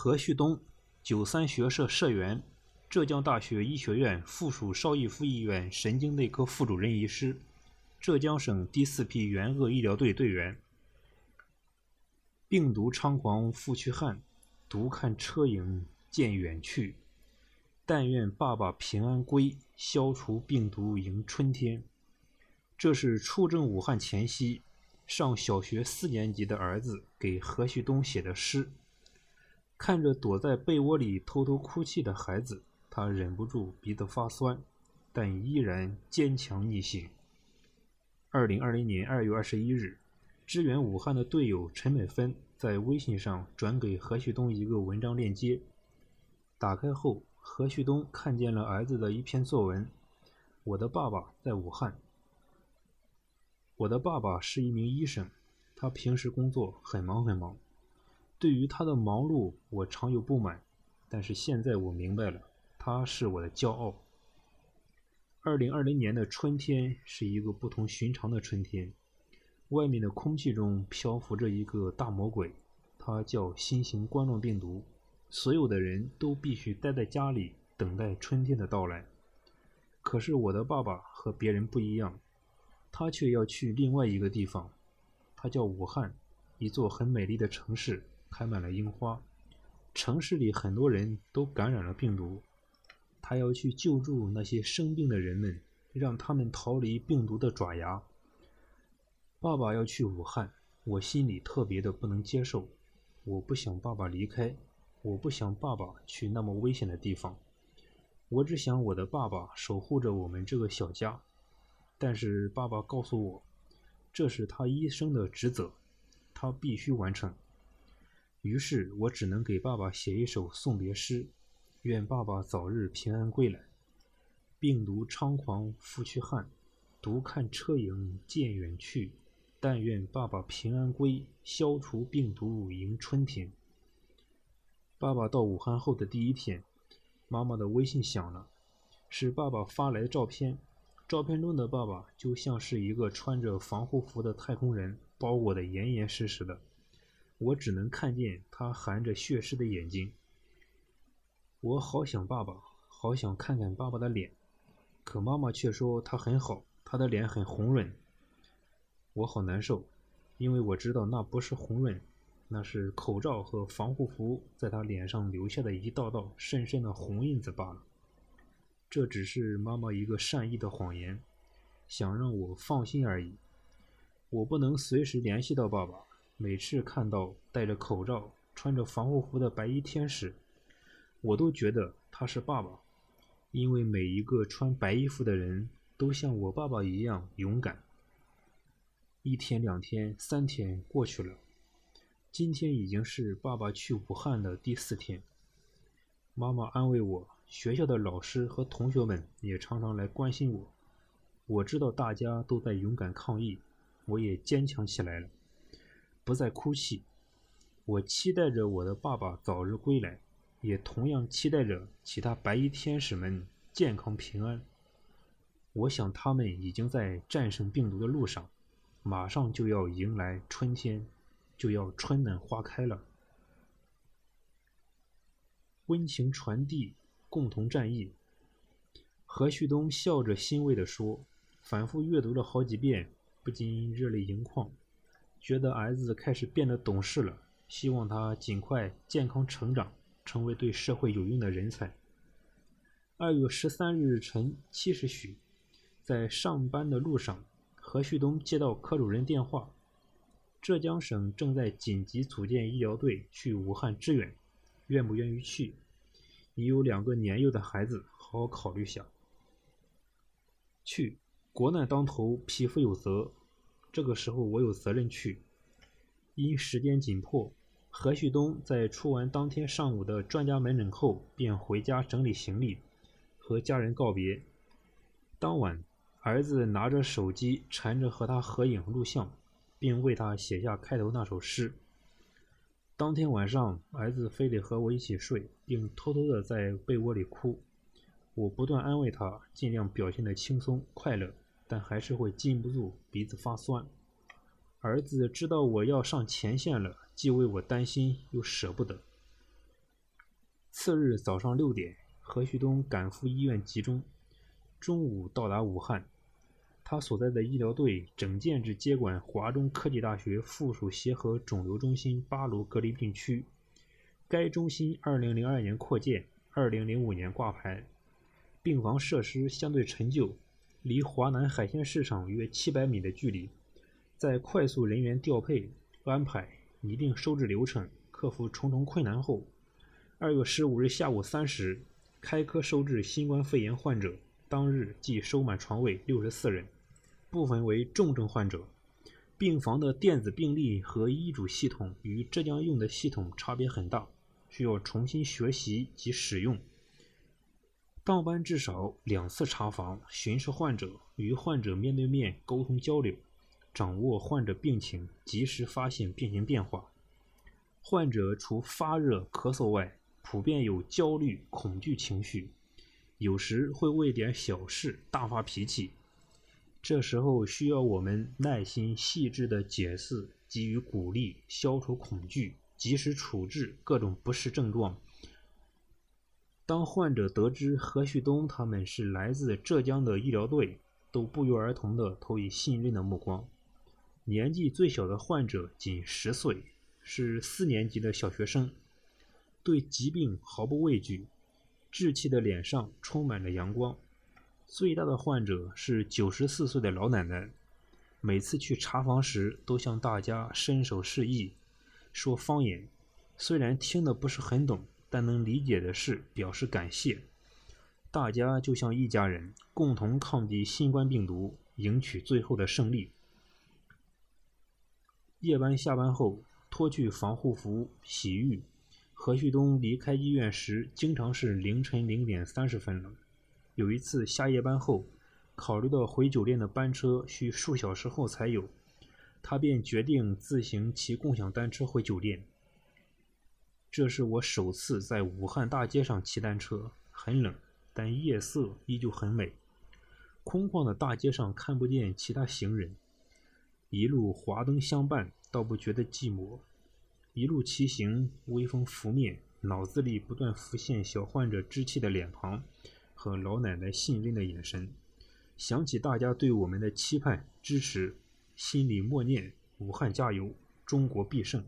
何旭东，九三学社社员，浙江大学医学院附属邵逸夫医院神经内科副主任医师，浙江省第四批援鄂医疗队队员。病毒猖狂复去汉，独看车影渐远去。但愿爸爸平安归，消除病毒迎春天。这是出征武汉前夕，上小学四年级的儿子给何旭东写的诗。看着躲在被窝里偷偷哭泣的孩子，他忍不住鼻子发酸，但依然坚强逆行。二零二零年二月二十一日。支援武汉的队友陈美芬在微信上转给何旭东一个文章链接，打开后，何旭东看见了儿子的一篇作文：“我的爸爸在武汉。我的爸爸是一名医生，他平时工作很忙很忙。对于他的忙碌，我常有不满，但是现在我明白了，他是我的骄傲。”二零二零年的春天是一个不同寻常的春天。外面的空气中漂浮着一个大魔鬼，它叫新型冠状病毒。所有的人都必须待在家里，等待春天的到来。可是我的爸爸和别人不一样，他却要去另外一个地方。他叫武汉，一座很美丽的城市，开满了樱花。城市里很多人都感染了病毒，他要去救助那些生病的人们，让他们逃离病毒的爪牙。爸爸要去武汉，我心里特别的不能接受。我不想爸爸离开，我不想爸爸去那么危险的地方。我只想我的爸爸守护着我们这个小家。但是爸爸告诉我，这是他一生的职责，他必须完成。于是我只能给爸爸写一首送别诗：愿爸爸早日平安归来。病毒猖狂拂去汉，独看车影渐远去。但愿爸爸平安归，消除病毒迎春天。爸爸到武汉后的第一天，妈妈的微信响了，是爸爸发来的照片。照片中的爸爸就像是一个穿着防护服的太空人，包裹得严严实实的。我只能看见他含着血丝的眼睛。我好想爸爸，好想看看爸爸的脸，可妈妈却说他很好，他的脸很红润。我好难受，因为我知道那不是红润，那是口罩和防护服在他脸上留下的一道道深深的红印子罢了。这只是妈妈一个善意的谎言，想让我放心而已。我不能随时联系到爸爸，每次看到戴着口罩、穿着防护服的白衣天使，我都觉得他是爸爸，因为每一个穿白衣服的人都像我爸爸一样勇敢。一天、两天、三天过去了，今天已经是爸爸去武汉的第四天。妈妈安慰我，学校的老师和同学们也常常来关心我。我知道大家都在勇敢抗疫，我也坚强起来了，不再哭泣。我期待着我的爸爸早日归来，也同样期待着其他白衣天使们健康平安。我想他们已经在战胜病毒的路上。马上就要迎来春天，就要春暖花开了。温情传递，共同战役。何旭东笑着欣慰地说：“反复阅读了好几遍，不禁热泪盈眶，觉得儿子开始变得懂事了。希望他尽快健康成长，成为对社会有用的人才。”二月十三日晨七时许，在上班的路上。何旭东接到科主任电话，浙江省正在紧急组建医疗队去武汉支援，愿不愿意去？你有两个年幼的孩子，好好考虑下。去，国难当头，匹夫有责。这个时候我有责任去。因时间紧迫，何旭东在出完当天上午的专家门诊后，便回家整理行李，和家人告别。当晚。儿子拿着手机缠着和他合影录像，并为他写下开头那首诗。当天晚上，儿子非得和我一起睡，并偷偷的在被窝里哭。我不断安慰他，尽量表现的轻松快乐，但还是会禁不住鼻子发酸。儿子知道我要上前线了，既为我担心，又舍不得。次日早上六点，何旭东赶赴医院集中，中午到达武汉。他所在的医疗队整建制接管华中科技大学附属协和肿瘤中心八楼隔离病区。该中心2002年扩建，2005年挂牌，病房设施相对陈旧，离华南海鲜市场约700米的距离。在快速人员调配、安排、拟定收治流程、克服重重困难后，2月15日下午3时开科收治新冠肺炎患者，当日即收满床位64人。部分为重症患者，病房的电子病历和医嘱系统与浙江用的系统差别很大，需要重新学习及使用。当班至少两次查房、巡视患者，与患者面对面沟通交流，掌握患者病情，及时发现病情变化。患者除发热、咳嗽外，普遍有焦虑、恐惧情绪，有时会为点小事大发脾气。这时候需要我们耐心细致的解释，给予鼓励，消除恐惧，及时处置各种不适症状。当患者得知何旭东他们是来自浙江的医疗队，都不约而同地投以信任的目光。年纪最小的患者仅十岁，是四年级的小学生，对疾病毫不畏惧，稚气的脸上充满着阳光。最大的患者是九十四岁的老奶奶，每次去查房时都向大家伸手示意，说方言，虽然听得不是很懂，但能理解的是表示感谢。大家就像一家人，共同抗击新冠病毒，赢取最后的胜利。夜班下班后，脱去防护服洗浴。何旭东离开医院时，经常是凌晨零点三十分了。有一次下夜班后，考虑到回酒店的班车需数小时后才有，他便决定自行骑共享单车回酒店。这是我首次在武汉大街上骑单车，很冷，但夜色依旧很美。空旷的大街上看不见其他行人，一路华灯相伴，倒不觉得寂寞。一路骑行，微风拂面，脑子里不断浮现小患者稚气的脸庞。和老奶奶信任的眼神，想起大家对我们的期盼支持，心里默念：武汉加油，中国必胜。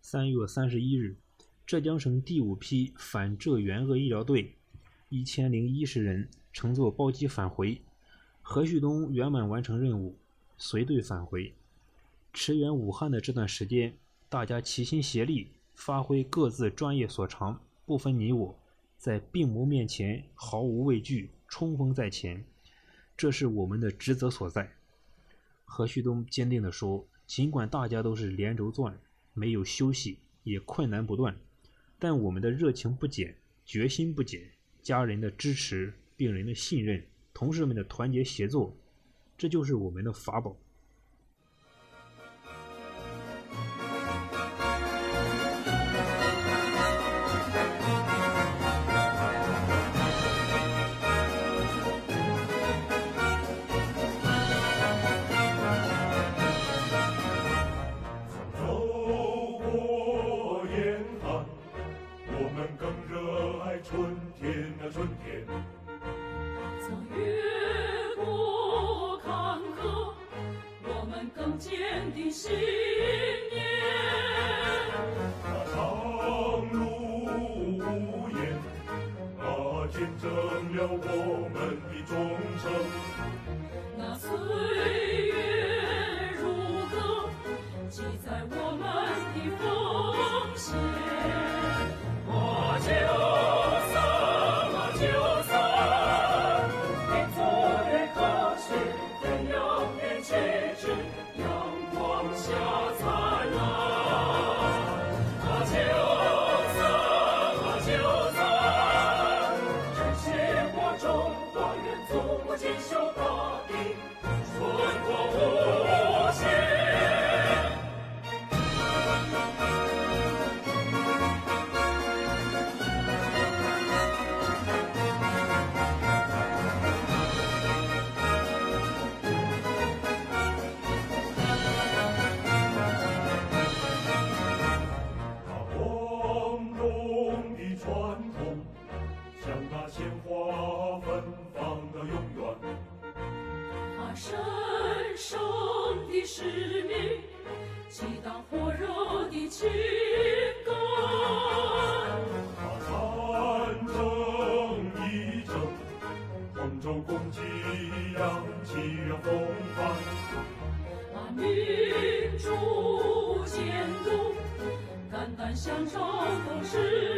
三月三十一日，浙江省第五批反浙援鄂医疗队一千零一十人乘坐包机返回，何旭东圆满完成任务，随队返回。驰援武汉的这段时间，大家齐心协力，发挥各自专业所长，不分你我。在病魔面前毫无畏惧，冲锋在前，这是我们的职责所在。何旭东坚定地说：“尽管大家都是连轴转，没有休息，也困难不断，但我们的热情不减，决心不减，家人的支持，病人的信任，同事们的团结协作，这就是我们的法宝。”见证了我们的忠诚那岁月如歌记载我们的奉献。我将神圣的使命，激荡火热的情感。把战争一争，同舟共济扬起风帆。把民主监督，肝胆相照共事。